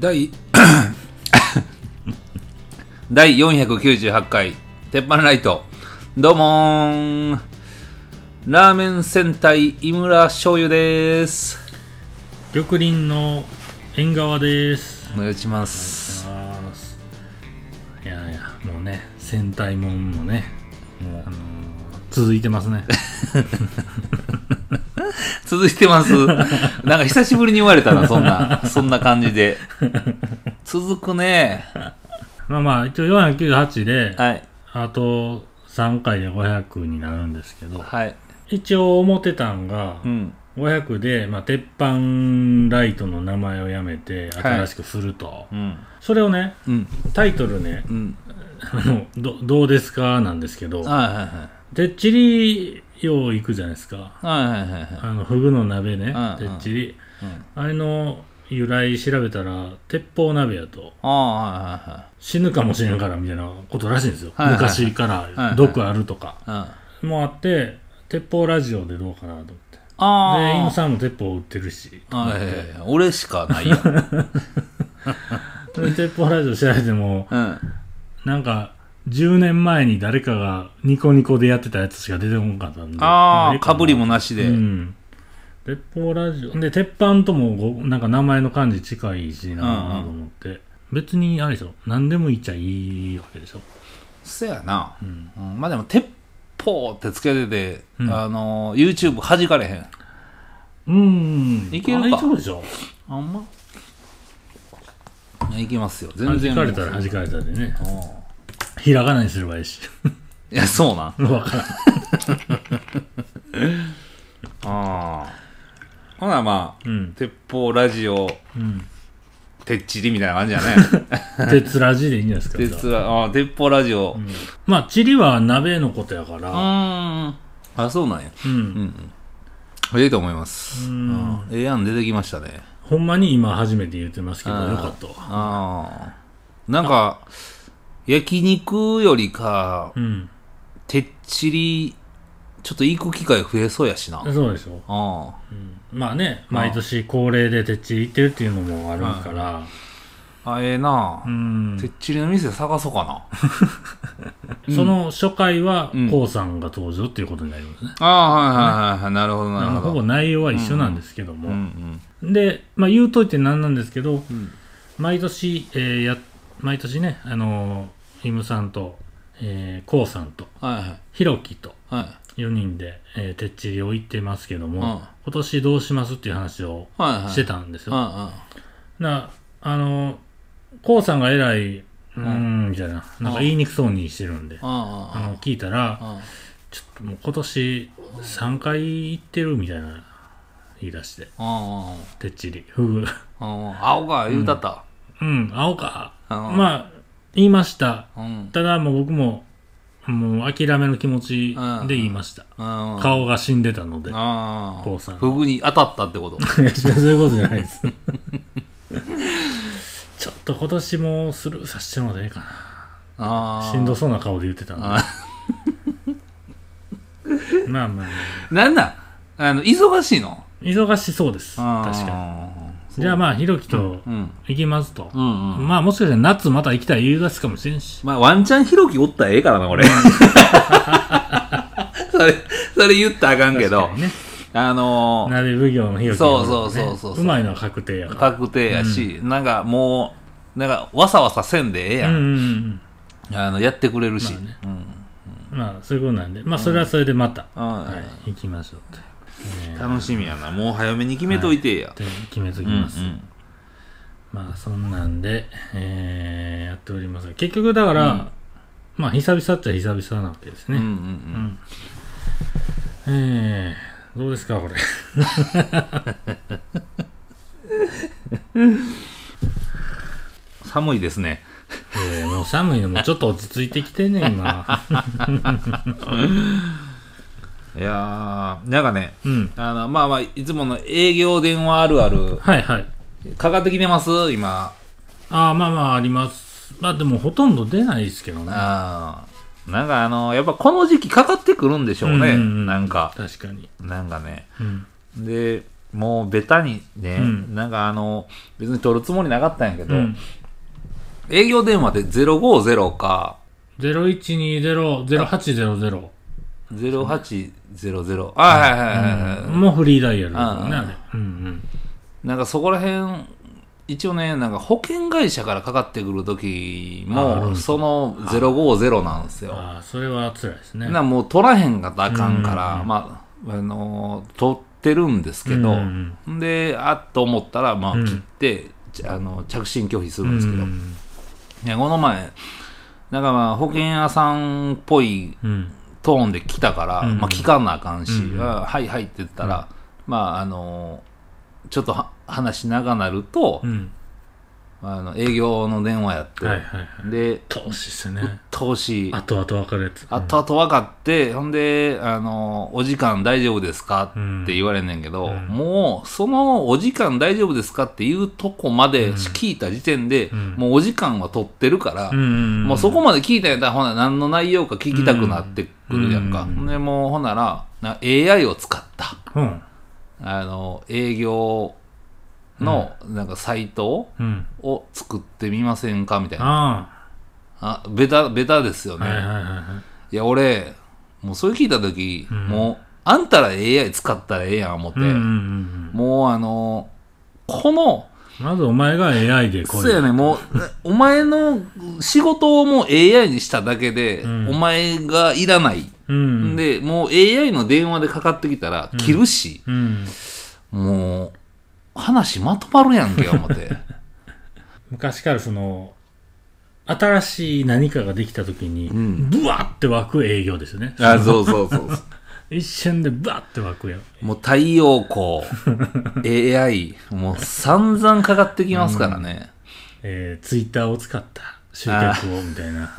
第 第498回鉄板ライト。どうもーん。ラーメン戦隊井村醤油です。緑林の縁側です。お願いします。いやいやもうね戦隊もんもねもう、あのー続いてますね 続いてます。なんか久しぶりに言われたなそんなそんな感じで。続くね。まあまあ一応498ではい。あと3回で500になるんですけどはい。一応思ってたんがうん。500で、まあ、鉄板ライトの名前をやめてはい。新しくすると、うん。それをねうん。タイトルねうん。どどうですか？なんですけどはいはいはい。てっちりよう行くじゃないですか。はいはいはいはい。あのフグの鍋ねてっちり。うん。あれの由来調べたら鉄砲鍋やと。ああはいはい死ぬかもしれんからみたいなことらしいんですよ、はいはいはい。昔かはいはい。ら毒あるとか。もあって鉄砲ラジオでどうかなと思って。あでイさんも鉄砲売ってるし。はいはいはい。俺しかないやん で鉄砲ラジオ調べてもうん。なんか10年前に誰かがニコニコでやってたやつしか出てこなかったんで。ああ、かぶりももなしで。うん。鉄砲ラジオ。で鉄板ともごなんか名前の感じ近いしなうんうん。と思って、別にあれでしょ。何でも言っちゃいいわけでしょ。そやな。うん。うん。まあでも、鉄砲ってつけてて、うん。あの、YouTube 弾かれへん。うん。いけるか。大丈夫でしょ。あんま。いきますよ。全然。弾かれたら弾かれたでね。うんひらがなにすればいいしいや、そうなん。わからんああ。ほなまあ、うん鉄砲ラジオ、うんてっちりみたいな感じやね。鉄ラジでいいんじゃないですか鉄ラ、あ鉄砲ラジオ。うんまあチリは鍋のことやかうらーん。あ、そうなんや。うん、うん。ええと思います。ううんん。ええやん出てきましたね。ほんまに今初めて言ってますけどよかったわああ。なんか、焼肉よりか、うんてっちり、ちょっと行く機会増えそうやしな。あそうでしょあ。まあね毎年恒例でてっちり行ってるっていうのもあるからあ、ええなう。んてっちりの店探そうかな。その初回はうんこうさんが登場っていうことになりますねああ、はいはいはいはい。なるほどなるほど。ほぼ内容は一緒なんですけども、うんうん。で、まあ、言うといてなんなんですけど、ん毎年、えーや毎年ね、あのーイムさんと、えー、コウさんと、はいはい。ヒロキとはい。4人で、えー、てっちりを行ってますけども、うん今年どうしますっていう話をはいはい。してたんですよ。うんうん。な、あのー、コウさんがえらい、うーん、みたいな、なんか言いにくそうにしてるんで、ああの、聞いたら、あ。ちょっともう今年3回行ってるみたいな言い出して、あてっちり、フグ。あ。ああ。青が言うたった。うん、青か。うんまあ、言いました。うん。ただ、もう僕も、もう諦めの気持ちで言いました。うん。顔が死んでたので。ああ。こうさんフグに当たったってこと。いや、そういうことじゃないです。ちょっと今年もスルーさせてもらっていいかあな。あ。しんどそうな顔で言ってたんで。あまあまあ、なんなん？あの、忙しいの？忙しそうです。確かに。じゃあまあ、ひろきとうん。行きますと。うんうん。まあ、もしかしたら夏また行きたい言い出すかもしれんし。まあ、ワンチャンひろきおったらええからな、俺。それ、それ言ったらあかんけどね。あのー、鍋奉行のひろきそうそうそうそうそううまいのは確定やから。確定やし、なんかもう、なんか、わさわさせんでええや。うんうんんあの、やってくれるし。まあねうん。うん。まあ、そういうことなんで、まあ、それはそれでまた、うんはい、行きましょうと。えー楽しみやな。もう早めに決めといてや。で決めときうんます。まあ、そんなんで、えー、やっておりますが結局だから、うんまあ、久々っちゃ久々なわけですうん。うんうね。んえー、どうですか、これ。寒いですね。えー、もう寒いのもちょっと落ち着いてきてね、今。いやー、なんかね、うん。あの、まあまあ、いつもの営業電話あるある、はいはい。かかってきてます？今。ああ、まあまあ、あります。まあ、でもほとんど出ないですけどね。あーなんかあの、やっぱこの時期かかってくるんでしょうね。うんうんうんなんか、確かに。なんかね。うん。で、もうベタにね、うんなんかあの、別に取るつもりなかったんやけど、うん。営業電話で050か、0120-0800。0800、あ、はいはいはいはい、はいもうフリーダイヤルですよね、うん。うんなんかそこら辺、一応ね、なんか保険会社からかかってくる時も、その050なんですうん。よ。ああ、それは辛いですね。なもう取らへんかったらあかんから、うんまあ、あのー取ってるんですけど、うんで、あっと思ったら、まあ、うん切って、ちあの、着信拒否すうるんですけど、ん。いやこの前、なんかまあ、保険屋さんっぽいうん。トーンで来たから、うん。まあ、聞かなあかんし、うんあはいはいって言ったら、まあ、あのーちょっとは話長なると、うん。あの営業の電話やって、はいはいはい。で、投資ですね。とうしい、後々分かるやつ。後々分かって、ほんで、あの、お時間大丈夫ですか？って言われんねんけど、うんもう、そのお時間大丈夫ですかっていうとこまで聞いた時点で、うんもうお時間は取ってるから。もうそこまで聞いたんやったら、ほな、何の内容か聞きたくなってくるやんか。で、もう、ほんなら、な AI を使った、うん。あの、営業の、なんか、サイトうん。を作ってみませんかみたいな。ああ、ベタ、ベタですよあ。ね。はいや、俺、もうそれ聞いたとき、うんもう、あんたら AI 使ったらええやん思って。もうあのこの、まずお前が AI でこそうやね、もう、お前の仕事をもう AI にしただけで、うんお前がいらない。うん。で、もう AI の電話でかかってきたら切るし、うん。もう、話まとまるやんけ、思って。昔からその、新しい何かができた時に、んブワーって湧く営業ですよね。あ、そうそうそうそう。一瞬でブワーって湧くやん。もう太陽光、AI、もう散々かかってきますからね。えー、ツイッターを使った集客をみたいな。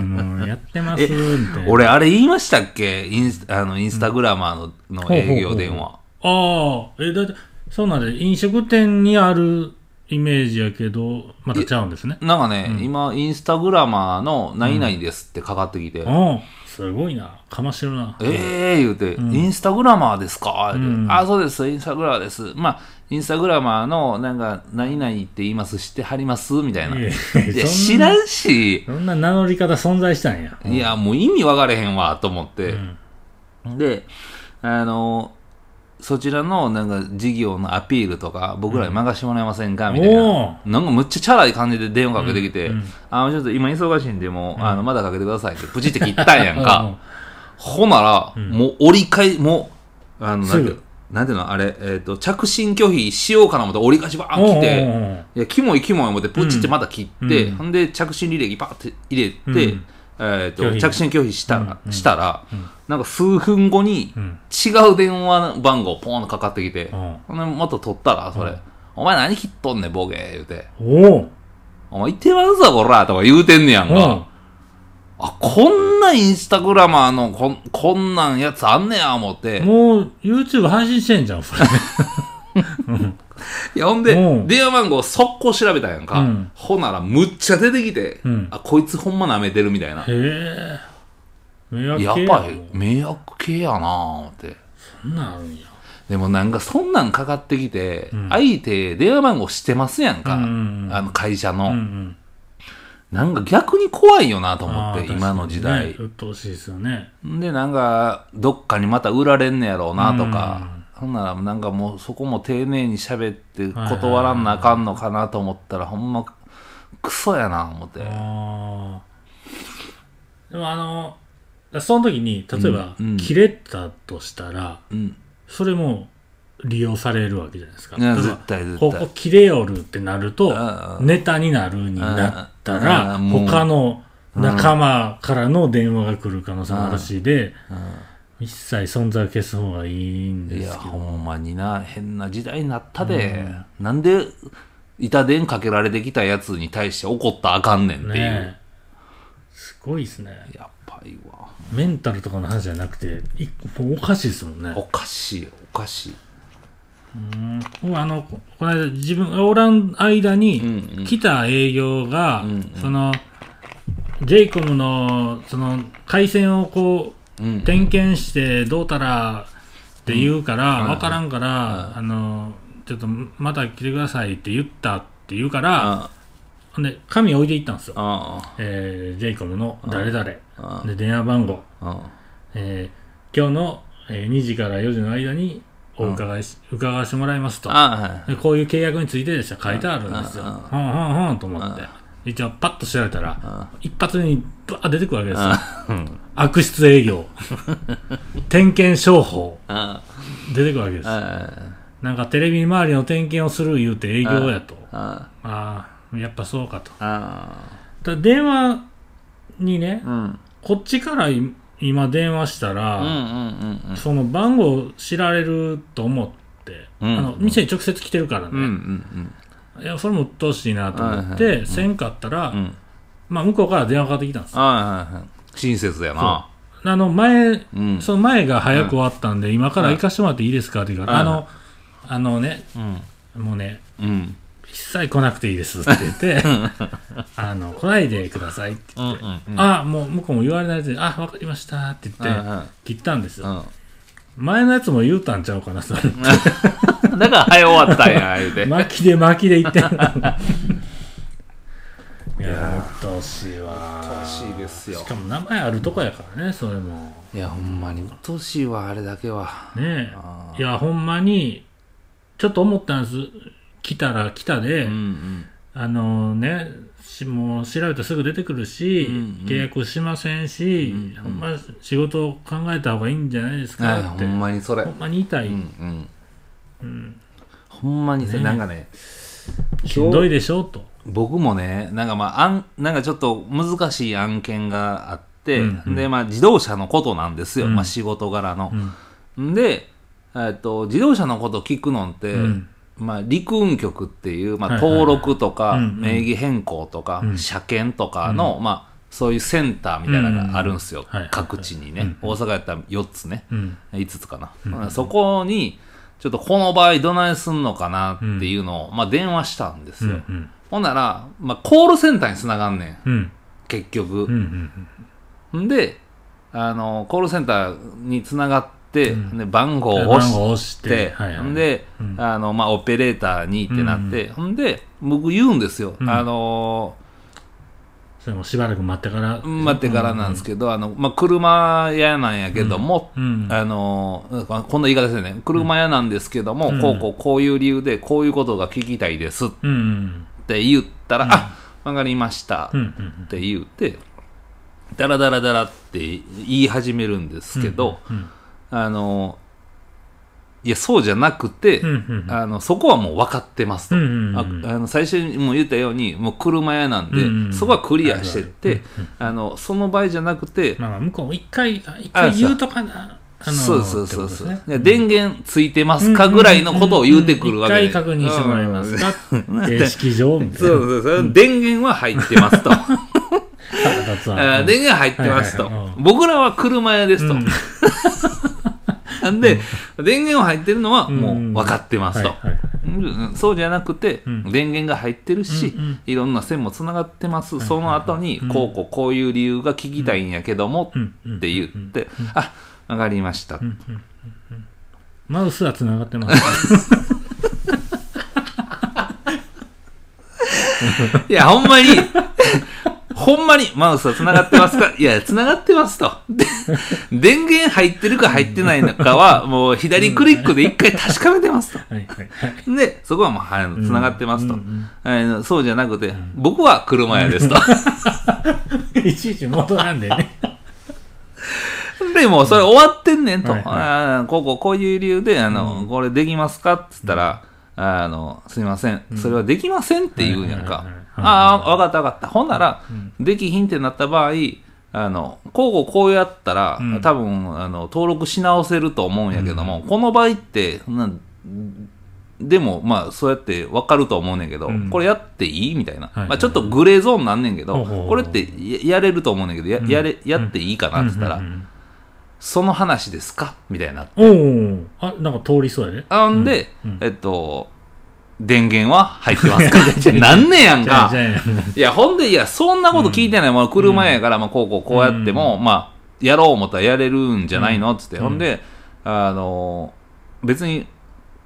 もうやってます、えみたいな。俺、あれ言いましたっけ？インスあのインスタグラマーの,、の営業電話。ああ、え、だって、そうなんで、飲食店にあるイメージやけど、またちゃうんですね。なんかね、今、インスタグラマーの何々ですってかかってきて、ああ、すごいな。かましてるな。ええー、言うて、インスタグラマーですか、言うてうんあ、そうです、インスタグラマーです。まあ、インスタグラマーの、なんか、何々って言います、知ってはります？みたいな。いや知らんし、そんな名乗り方存在したんや。いや、もう意味分かれへんわ、と思って。うんで、あの、そちらのなんか事業のアピールとか、僕らに任してもらえませんか？みたいおな。なんかむっちゃチャラい感じで電話かけてきて、あの、ちょっと今忙しいんで、もう、あの、まだかけてくださいって、プチって切ったんやんか。ほなら、もう折り返、もう、あの、なんていうなんていうのあれ、えっ、と、着信拒否しようかな思って折り返しバーン来て、ういや、キモいキモい思って、プチってまた切って、うん。ほんで、着信履歴パーって入れて、うんえっ、と、着信拒否したら、うんしたら、なんか数分後に、うん違う電話番号ポーンとかかってきて、うんまた取ったら、それ、お前何切っとんねん、ボケ、言うて。おおお前言ってますぞ、こら、とか言うてんねやんうんか。あ、こんなインスタグラマーのこん、こんなんやつあんねや、思って。もう YouTube 配信してんじゃん、それ。いや、ほんでう、ん電話番号速攻調べたやんか。うんほなら、むっちゃ出てきて、うんあ、こいつほんま舐めてるみたいな。へえ。やっぱり、迷惑系やな思って。そんなんあるんや。でもなんかそんなんかかってきて、相手電話番号知ってますやんか。うんうんうんあの会社の、うんうん。なんか逆に怖いよなと思って、今の時代。ね鬱陶しいですよね。で、なんか、どっかにまた売られんねやろうなとか、ほんならなんかもうそこも丁寧に喋って断らんなあかんのかなと思ったら、ほんま、クソやな思って。でもあの、その時に、例えば、うんうん。切れたとしたら、うん。それも利用されるわけじゃないですか。絶対絶対。ここ切れよるってなるとあ、ネタになるになったあら、他の仲間からの電話が来る可能性もあるしで、一切存在を消す方がいいんいや、ですけど。ほんまにな、変な時代になったで。なんで、板電かけられてきたやつに対して怒ったらあかんねんっていう。ねえすごいですね。やっぱりわ。メンタルとかの話じゃなくて、一個おかしいですもんね。おかしい、おかしい。僕あの、ここの間自分がおらん間にうんうん来た営業が、んうんその、ジェイコムの、その、回線をこう、うん。点検してどうたら、って言うから、うんわからんから、あの、ちょっとまた来てくださいって言ったって言うから、あほんで、紙置いていったんですよ。あえー、ジェイコムの誰々。あで、電話番号。あえー今日の、えー2時から4時の間にお伺いし、伺わせてもらいますと。こういう契約についてでした書いてあるんですよ。うんほんほんほんと思って。一応パッと調べたら、あ一発目にバーッ出てくるわけですよ。悪質営業。点検商法。あ出てくるわけです。あなんかテレビ周りの点検をする言うて営業やと。あああ、やっぱそうかと。あだ電話にね、うん。こっちからい今電話したら、うんうんうんうん。その番号知られると思って、うん。あの店に直接来てるからうんうね、んいやそれも鬱陶しいなと思っはいはい。て、せんかったら、まあ、向こうから電話かかってきたんです。よはいはいはい。親切やな。あの前、うん。その前が早く終わったんで、今から行かしてもらっていいですかって言うから、うんあのあのねうん。もうねうん。一切来なくていいですって言って あの来ないでくださいってうん言って、うん。あもう向こうも言われないであわかりましたって言って、うん切ったんですよ、うん前のやつも言うたんちゃうかなそれ。だから早終わったんや 言うて。巻きで巻きで言ってんの。いやうっとうしいわ。鬱陶しいですよ。しかも名前あるとこやからねそれも。いやほんまに。鬱陶しいわあれだけは。ねあえいやほんまにちょっと思ったんです。来たら来たで、うんうん。あのねしもう調べたらすぐ出てくるし、うんうん。契約しませんし、うんうん。ほんま仕事を考えた方がいいんじゃないですはいかって、ほんまにそれ。ほんまに言いたい、うんうん。うん。ほんまにさね。なんかねしんどいでしょうと。僕もねなんかまああんなんかちょっと難しい案件があって、うんうん。でまあ自動車のことなんですよ、うん。まあ仕事柄の。う、ん。で、えっと自動車のこと聞くのって、うんまあ、陸運局っていう、まあ、登録とか、名義変更とか、うん。車検とかの、まあ、そういうセンターみたいなのがあるんですよ、各地にね、大阪やったら4つね、うん。5つかな、そこにちょっとこの場合どないすんのかなっていうのを、まあ、電話したんですよ、うんほんなら、まあ、コールセンターにつながんねん。うん。結局。んであのコールセンターにつながって、うん。で番号を番押してて、はいはい。んで、うん。あの、まあ、オペレーターにってなって、ほんで、僕言うんですよ。うん。あのそれもしばらく待ってから。ー、待ってからなんですけど、あの、まあ、車屋なんやけども、うんあのー、こんな言い方ですよね。車屋なんですけども、うん。こうこう、こういう理由で、こういうことが聞きたいですっうんうん。て言ったら、あ、わかりました。うんうんって言うて、ダラダラダラって言い始めるんですけど、うんあのー、いや、そうじゃなくて、うんうんあのそこはもう分かってますと、うんうんうん。ああの最初にも言ったようにもう車屋なんで、うんうん。そこはクリアしてって、あのその場合じゃなくて、まあまあ向こうも一回あ一回言うとかなあのそうそうそうそう、ね。で電源ついてますかぐらいのことを言うてくるわけで、一回確認してもらえますか？うん。形式上みたいな。そうそうそう。電源は入ってますと。電源入ってますと、はいはいはい。僕らは車屋ですと、うんなんで、電源は入ってるのはもう分かってますと、はいはい。うんそうじゃなくて、うん。電源が入ってるし、いろんな線もつながってます、その後に、うん。こうこうこういう理由が聞きたいんやけども、って言って、あわかりました、マウスは繋がってます。いやほんまにほんまにマウスはつながってますか？いやつながってますと。で 電源入ってるか入ってないのかはもう左クリックで一回確かめてますと。はいはいはい。でそこはもうはいつながってますと、うんうんそうじゃなくて、僕は車屋ですと。いちいち戻らんでね。でもうそれ終わってんねんと、はいはい。こうこうこういう理由であの、これできますか？っつったら、あのすみません、それはできませんって言うんやんか、ああ分かった分かった。ほんなら、ん。できひんってなった場合あのこうこうやったら、うん。多分あの登録し直せると思うんやけども、この場合ってなんでもまあそうやって分かると思うねんけど、うん。これやっていい？みたいな、はい。まあ、ちょっとグレーゾーンなんねんけど、これってややれると思うねんけどややれやっていいかなって言ったら、うん。うん。うん。その話ですか？みたいな。おおあ、なんか通りそうやね。あんで、うん。えっと、電源は入ってますか？なんねやんか。いや、ほんで、いや、そんなこと聞いてない。まあ、車やから、まあ、こうこうこうやっても、まあ、やろう思ったらやれるんじゃないの？つって。ほんで、あの別に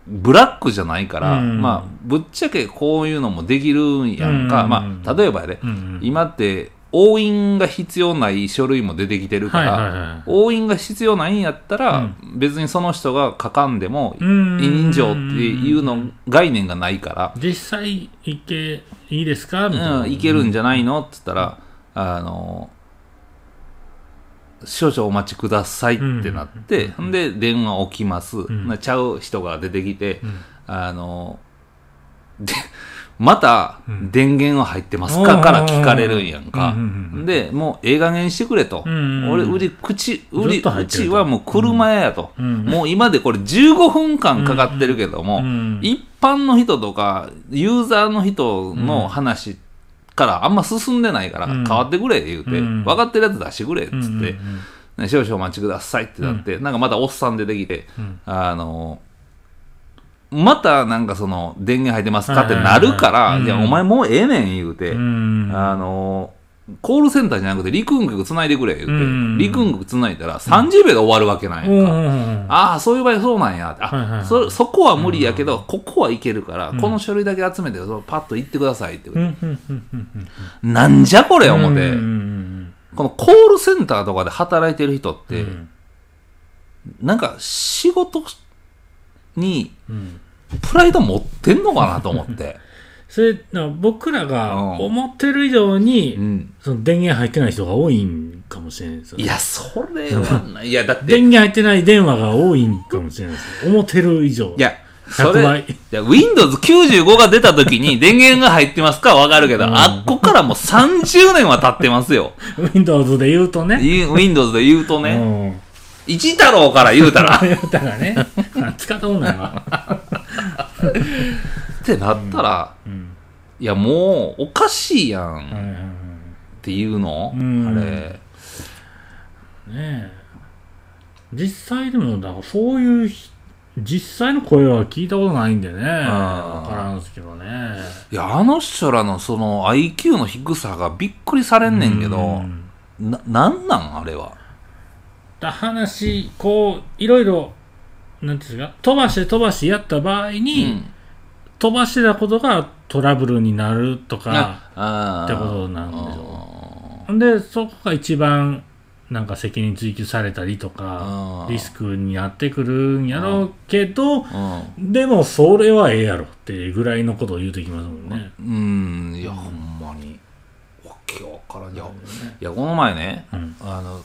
ブラックじゃないから、うん。まあぶっちゃけこういうのもできるんやんか、うん。まあ例えばやで、うんうん。今って押印が必要ない書類も出てきてるから、はいはいはい。押印が必要ないんやったら、う別にその人が書かんでも、うん。委任状っていうの概念がないから、実際いけいいですか？みたいな、うん、いけるんじゃないの？って言ったら、あの、少々お待ちくださいってなって、ん、で、電話置きます。ん。なちゃう人が出てきて、ん。あの、で、またん。電源は入ってますか？から聞かれるんやんか。うんうんうん。で、もうええ加減にしてくれと。うんうんうん俺、売り、口、売ずり、うちはもう車屋やと。うん。もう今でこれ15分間かかってるけども、うん一般の人とか、ユーザーの人の話からあんま進んでないから、うん。変わってくれ言うて、うん。分かってるやつ出してくれっつって、少々お待ちくださいってなって、なんかまたおっさん出てきて、うん。あの、またなんかその電源入ってますかってなるから、はいや、お前もうええねん言うて、うん。あの、コールセンターじゃなくて陸運局つないでくれ言うて、うん。陸運局つないだら30秒で終わるわけなんやんか。ああ、そういう場合そうなんやって。あ、そ、そこは無理やけど、ここはいけるから、この書類だけ集めて、パッと行ってくださいって。なんじゃこれ思って、このコールセンターとかで働いてる人って、うん。なんか仕事にうんプライド持ってんのかなと思って。それな僕らがうん思ってる以上に、うん。その電源入ってない人が多いんかもしれないですよねいや、それはない。いや、だって、電源入ってない電話が多いんかもしれないですよ 思ってる以上いや、そ100れ、倍いや、Windows 95が出た時に 電源が入ってますかわかるけど、うんあっこからもう30年は経ってますよ。Windows で言うとねい Windows で言うとね。うん一太郎から言うたら。言うたらね。使ったことないわってなったら、うん。いや、もう、おかしいやん。っていうの、うん。あれ。ねえ。実際でもだからそういうひ実際の声は聞いたことないんでね。分からんすけどね。いや、あの人らのその IQ の低さがびっくりされんねんけどう、ん。な、なんなんあれは？だ話こういろいろなんていうんですか飛ばして飛ばしてやった場合うに、ん。飛ばしてたことがトラブルになるとかあってことなんでしょょでそこが一番なんか責任追及されたりとかうんリスクになってくるんやろうけどうん。でもそれはええやろってぐらいのことを言うてきますもんね。うん。いや、ほんまに。わけわからん。いや、いやこの前ね、うんあの、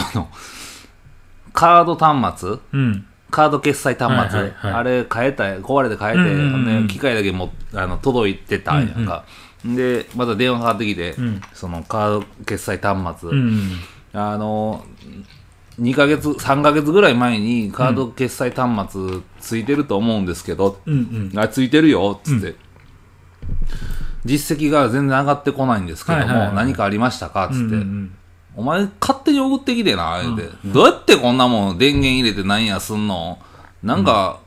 その、カード端末？うん。カード決済端末、はいはいはい。あれ変えた壊れて変えて、うんうんうん。機械だけもあの届いてたんやんか、でまた電話かかってきて、うん。そのカード決済端末、うんあの2ヶ月3ヶ月ぐらい前にカード決済端末ついてると思うんですけど、うんうん。あついてるよっつって、実績が全然上がってこないんですけども、はいはいはい何かありましたか？っつって、うんうんお前勝手に送ってきてな、言うて、どうやってこんなもん電源入れてなんやすんの？なんか、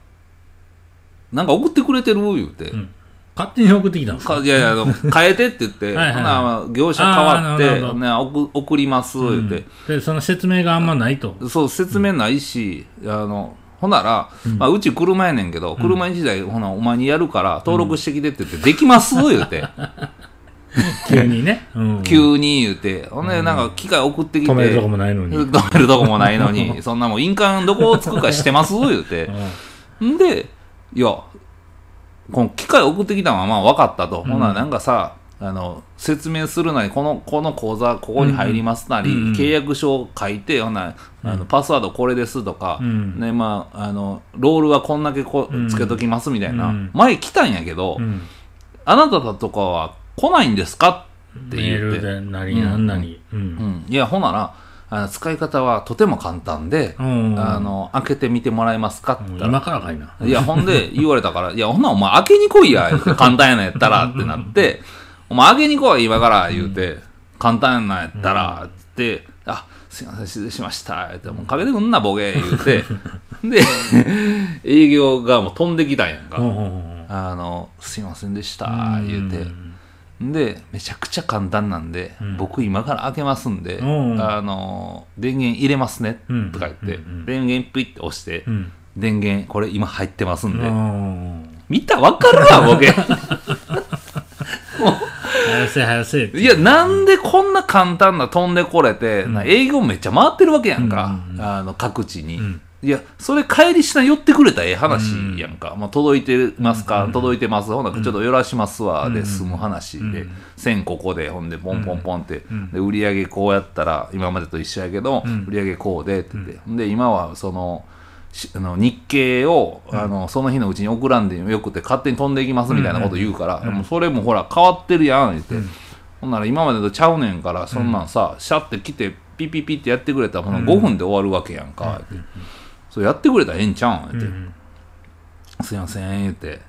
なんか送ってくれてる？言うて。ん。勝手に送ってきたんですか？かいやいや、変えてって言って、はいはいほな業者変わって、ね、送送ります、言うて。でその説明があんまないと。そう、説明ないし、あの、ほなら、まあ、うち車やねんけど、車1台、ほな、お前にやるから、登録してきてって言って、できます言うて。急にね。うん。急に言うて。ほんで、なんか、機械送ってきて。止めるとこもないのに。止めるとこもないのに、そんなもん印鑑どこをつくかしてます？言うて。ん。で、いや、この機械送ってきたのはまあ分かったと。ほな、なんかさ、あの、説明するなり、この、この口座、ここに入りますなり、うんうん契約書を書いて、ほな、あの、パスワードこれですとか、うん。ね、まあ、あの、ロールはこんだけこうん。つけときますみたいな、うん。前来たんやけど、うん。あなたとかは来ないんですか？ってメール言って。でなりなんなり。ううん。ん。いや、ほなら、あの使い方はとても簡単で、うん。あの、開けてみてもらえますか？って今からかいな。いや、ほんで、言われたから、いや、ほんならお前開けに来いや、簡単やなんやったら、ってなって、お前開けに来い、今から、言うて、簡単やなんやったら、って、あ、すいません、失礼しました、言うて、もうかけてくんな、ボケ、言うて、で、営業がもう飛んできたんやんか。うんうんうんあの、すいませんでした、言うて、でめちゃくちゃ簡単なんで、うん。僕今から開けますんで、うん。あの電源入れますねうん。とか言って、うん。うん。電源ピッて押して、うん。電源これ今入ってますんで、うん。見た？わかるわ ボケ。早せ早せいやなんでこんな簡単な飛んでこれて、な営業めっちゃ回ってるわけやんか、うんうんあの各地に、んいやそれ帰りしな寄ってくれたらええ話やんか、まあ、届いてますか、届いてます。ほんならちょっと寄らしますわ、で済む話で、線ここでほんでポンポンポンって、で売り上げこうやったら今までと一緒やけど、売り上げこうでって言って、ほんで今はそのしあの日経を、あのその日のうちに送らんでよくて勝手に飛んでいきますみたいなこと言うから、もうそれもほら変わってるやん言って、ほんなら今までとちゃうねんからそんなんさ、シャって来てピピピってやってくれたらほな5分で終わるわけやんか、ってそうやってくれたらええんちゃうん言って、すいません言って、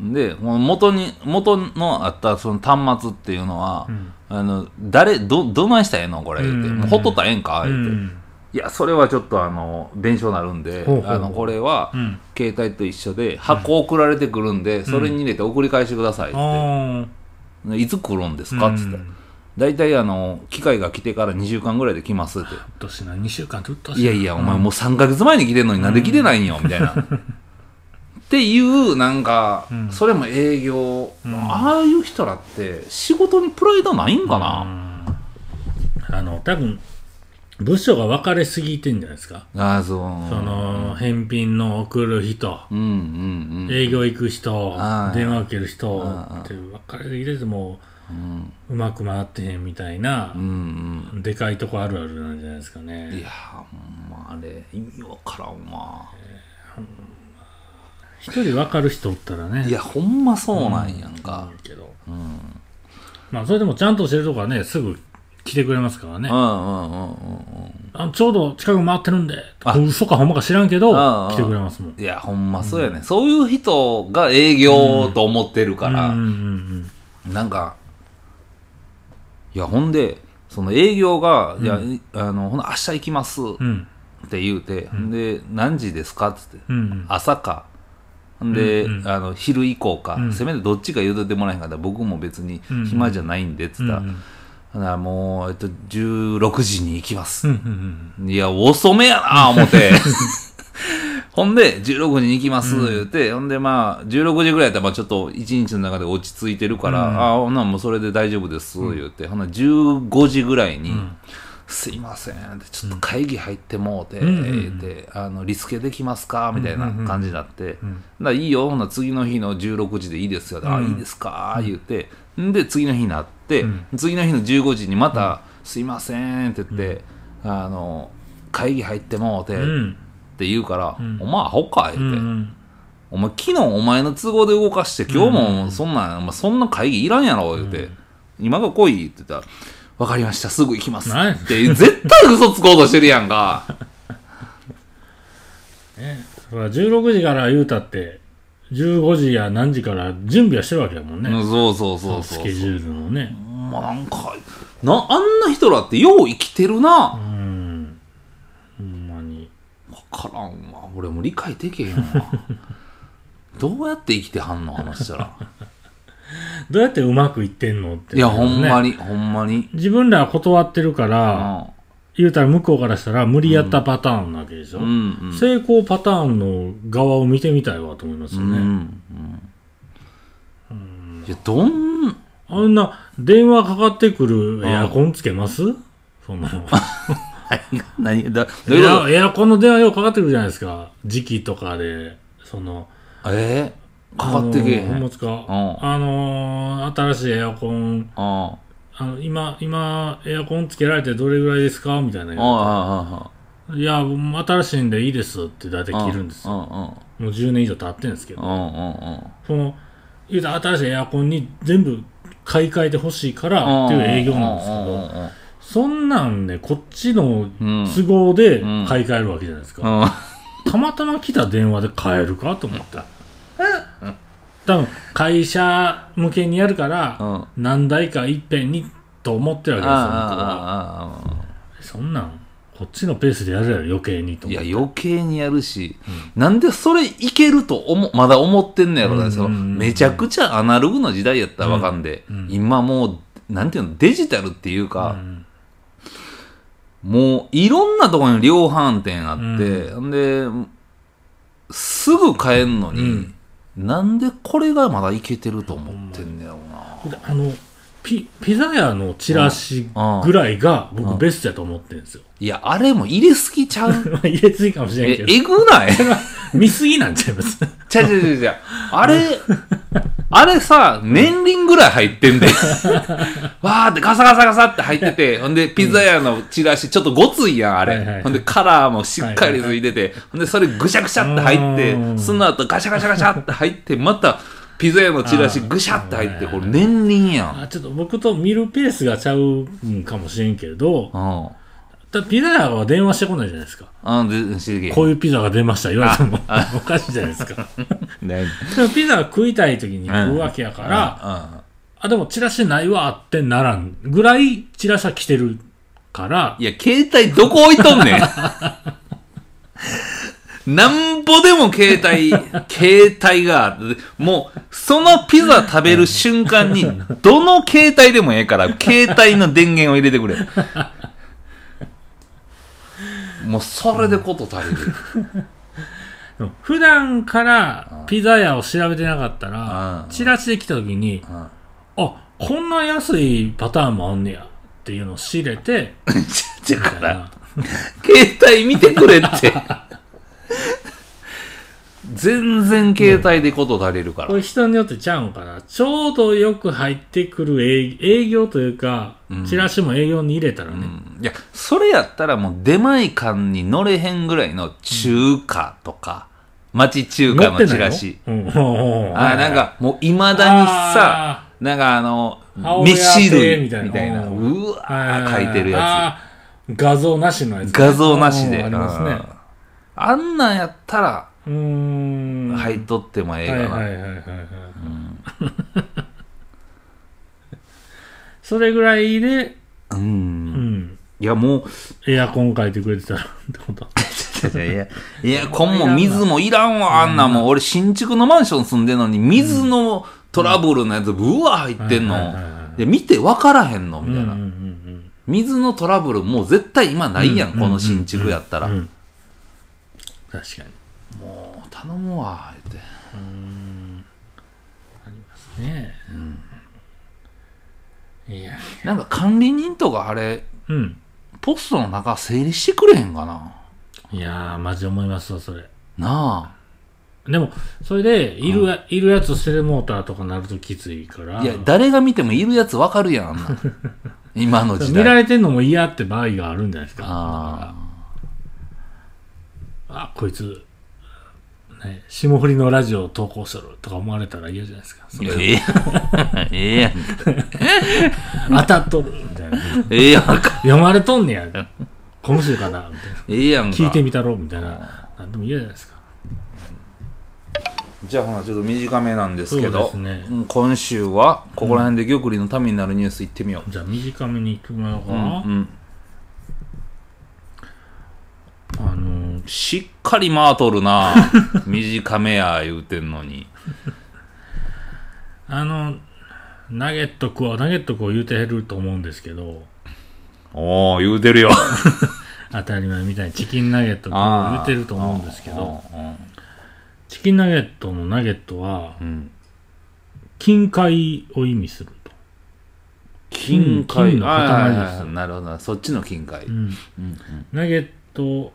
でもう元に元のあったその端末っていうのは、あの誰どどないしたらええのこれ言って、うん。もうほっとったらええんかう言って、んいやそれはちょっとあの弁償なるんでほうあのこれは、うん。携帯と一緒で箱送られてくるんで、それに入れて送り返してくださいって、いつ来るんですかっつって、うん大体あの機械が来てから2週間ぐらいで来ますって。あ年な2週間ずっといやいやお前もう3ヶ月前に来てんのになんで来てないんよみたいな。っていうなんか、それも営業、ああいう人らって仕事にプライドないんかな、あの多分部署が分かれすぎてんじゃないですか。ああそう。その返品の送る人。うんうんうん。営業行く人。はい電話受ける人。うんって分かれすぎててもうまく回ってへんみたいなうんうん。でかいとこあるあるなんじゃないですかいねやほんまあれ意味わからんわ。一人分かる人おったらね。いやほんまそうなんやんか、いいけどまあそれでもちゃんとしてるとこはねすぐ来てくれますからね。うんうんうんうんうん。あちょうど近く回ってるんで。あ。嘘かほんまか知らんけどうんうん来てくれますもん。いやほんまそうやね、そういう人が営業と思ってるから、うんうん。なんかいやほんでその営業が「いやあのほな明日行きます」っうん。て言うて、で何時ですか？っつって、朝か。で、うんうん。あの昼以降か、ん。せめてどっちか言うてもらえへんかったら僕も別に暇じゃないんでっつったら、もう、えっと、16時に行きます、うんうんいや遅めやな思って ほんで16時に行きます言うて、ほんでまあ16時ぐらいやったらまあちょっと一日の中で落ち着いてるから、うん。ああほんならもうそれで大丈夫です言うて、ほんなら15時ぐらいに、すいませんちょっと会議入ってもうて、うん言ってあのリスケできますかみたいな感じになって、ん。だいいよほんなら次の日の16時でいいですよ、あうん。いいですか言って。んで次の日になって、うん。次の日の15時にまた、すいませんって言って、あの会議入ってもうて、っうんて言うから、ん。お前アホかう言って、んお前昨日お前の都合で動かして今日もそんなん、お前そんな会議いらんやろ言って、今が来いって言った。ら分かりましたすぐ行きます。って絶対嘘つこうとしてるやんか。ねそれは16時から言うたって15時や何時から準備はしてるわけだもんね、うんそうそうそうそう。スケジュールのね。まなんかなあんな人らってよう生きてるな。うんからんわ。俺も理解できへんわ。どうやって生きてはんの？あの人ら。どうやってうまくいってんのって、いやほんまににほんまに。自分らは断ってるから、言うたら向こうからしたら無理やったパターンなわけでしょ、うんうん。成功パターンの側を見てみたいわと思いますよね、うん。うん。いやどんあんな電話かかってくるエアコンつけます？そんなの 何だどういうこと？エアコンの電話よくかかってくるじゃないですか。時期とかでその。えー？かかってけえへん？あのあのー新しいエアコン。ああの今今エアコンつけられてどれぐらいですか？みたいなあああいや新しいんでいいですって大体切るんですよ。もう10年以上経ってんですけど。その言うたら新しいエアコンに全部買い替えてほしいからっていう営業なんですけどそんなんねこっちのうん。都合でうん。買い替えるわけじゃないですか、うん。たまたま来た電話で買えるかと思った。多分会社向けにやるから、何台かいっぺんにと思ってるわけですよそんなんこっちのペースでやるやろ余計にといや余計にやるし、なんでそれいけると思まだ思ってんのやろうんうんうん。めちゃくちゃアナログの時代やったらわかんで、うんうん。今もうなんていうのデジタルっていうか、うんもういろんなところに量販店あって、ん、ですぐ買えんのに、なんでこれがまだいけてると思ってんねやろうな。であのピピザ屋のチラシぐらいが僕ベストやと思ってるんですよ。いや、あれも入れすぎちゃう？まあ入れすぎかもしれんけ、ど。ええぐない？見すぎなんちゃいます？ちゃうちゃうちゃうちゃう。あれ、あれさ、年輪ぐらい入ってんで。わーってガサガサガサって入ってて、ほんで、ピザ屋のチラシ、ちょっとごついやん、あれ。はいはいはいほんで、カラーもしっかりついてて、ほんで、それぐしゃぐしゃって入ってう、んその後ガシャガシャガシャって入って、また、ピザ屋のチラシぐしゃって入って、これ年輪やん。あちょっと僕と見るペースがちゃうんかもしれんけど、うん。だピザ屋は電話してこないじゃないですか。あで、しげこういうピザが出ました言われてもおかしいじゃないですか。ねでもピザが食いたい時に食うわけやから、うんあ、でもチラシないわってならんぐらいチラシは来てるからい、や、携帯どこ置いとんねん。なんぼでも携帯、携帯がもう、そのピザ食べる瞬間に、どの携帯でもええから、携帯の電源を入れてくれ。もう、それでこと足りる。普段からピザ屋を調べてなかったらう、んチラシで来た時に、うんあ、こんな安いパターンもあんねやっていうのを知れて、だから。携帯見てくれって。全然携帯でこと足りるから。これ人によってちゃうんかな。ちょうどよく入ってくる営営業というか、うんチラシも営業に入れたらね。うんいや、それやったらもう出前館に乗れへんぐらいの中華とか、町中華のチラシ。あーなんかもう未だにさ、なんかあの、飯類亭みたいなみたいな、うわー書いてるやあー画像なしのやつつ。ね、画像なしで。うんありますねうん。あんなんやったら。入っとってもええはいかな。それぐらいで、う。うんん。いや、もう、エアコン書いてくれてたらってこと？いやいや、いや、こんも水もいらんわ、あんなもん。俺、新築のマンション住んでんのに、水のトラブルのやつ、うわ、入ってんの。で、見て分からへんのみたいな。水のトラブル、もう絶対今ないやん、うんこの新築やったら。確かに。もう、頼むわ、言って。ねえ。いや。なんか管理人とかあれ、うん。ポストの中整理してくれへんかな？いやー、マジ思いますわ、それ。なでも、それで、いるや、いるやつ捨てるモーターとかなるときついから。あ。いや、誰が見てもいるやつ分かるやん、あんな。今の時代。見られてんのも嫌って場合があるんじゃないですか。ああ、こいつ、ね、霜降りのラジオを投稿しとるとか思われたら嫌じゃないですか。ええやん。ええやん。当たっとるみたいな。ええやんか。読まれとんねや。今週かなみたいな。ええやんか。聞いてみたろみたいな。なんでも嫌じゃないですか。じゃあほなちょっと短めなんですけそうどですねうん今週はここら辺で玉林のためになるニュースいってみよじゃあ短めにいってもらおうかう、うんな。うん、あのー、しっかり回っとるな。短めや言うてんのに。あの、ナゲット食おう、ナゲット食おう言うてると思うんですけど、おお言うてるよ。当たり前みたいにチキンナゲット食おう言うてると思うんですけど、うんチキンナゲットのナゲットは、うん。金塊を意味すると。金塊。金の塊ですはいはいはいなるほど。そっちの金塊、うんうん。ナゲット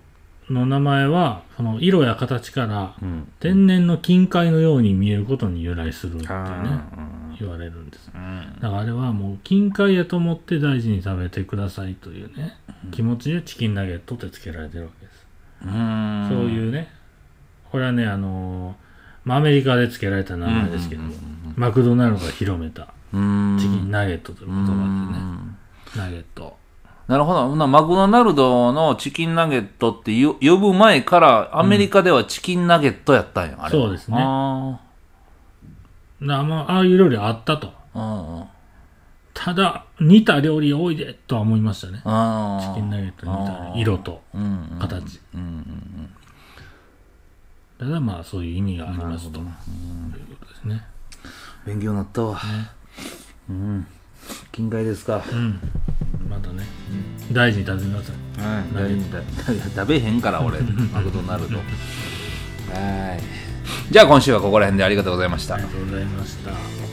の名前は、その色や形からうん。うん天然の金塊のように見えることに由来するっていうね、あ言われるんです。ーうん。だからあれはもう金塊やと思って大事に食べてくださいというね、気持ちでチキンナゲットってつけられてるわけです。うん。そういうね、これはね、あのーまあ、アメリカでつけられた名前ですけども、マクドナルドが広めたうん。チキンナゲットという言葉でね、うん。ナゲット。なるほど。マクドナルドのチキンナゲットってよ呼ぶ前から、アメリカではチキンナゲットやったんや、あれは。そうですね。あなまあ、ああいう料理あったと。ーうんうん。ただ似た料理多いでとは思いましたね。チキンナゲットに似た色とうんうん形。うんうんただまあそういう意味がありますと。なるいうことですね。勉強になったわ、うん近海ですか、うん。またね。大事に食べてください。はい。大事に食食べへんから俺。マクドナルド。はい。じゃあ今週はここら辺でありがとうございました。ありがとうございました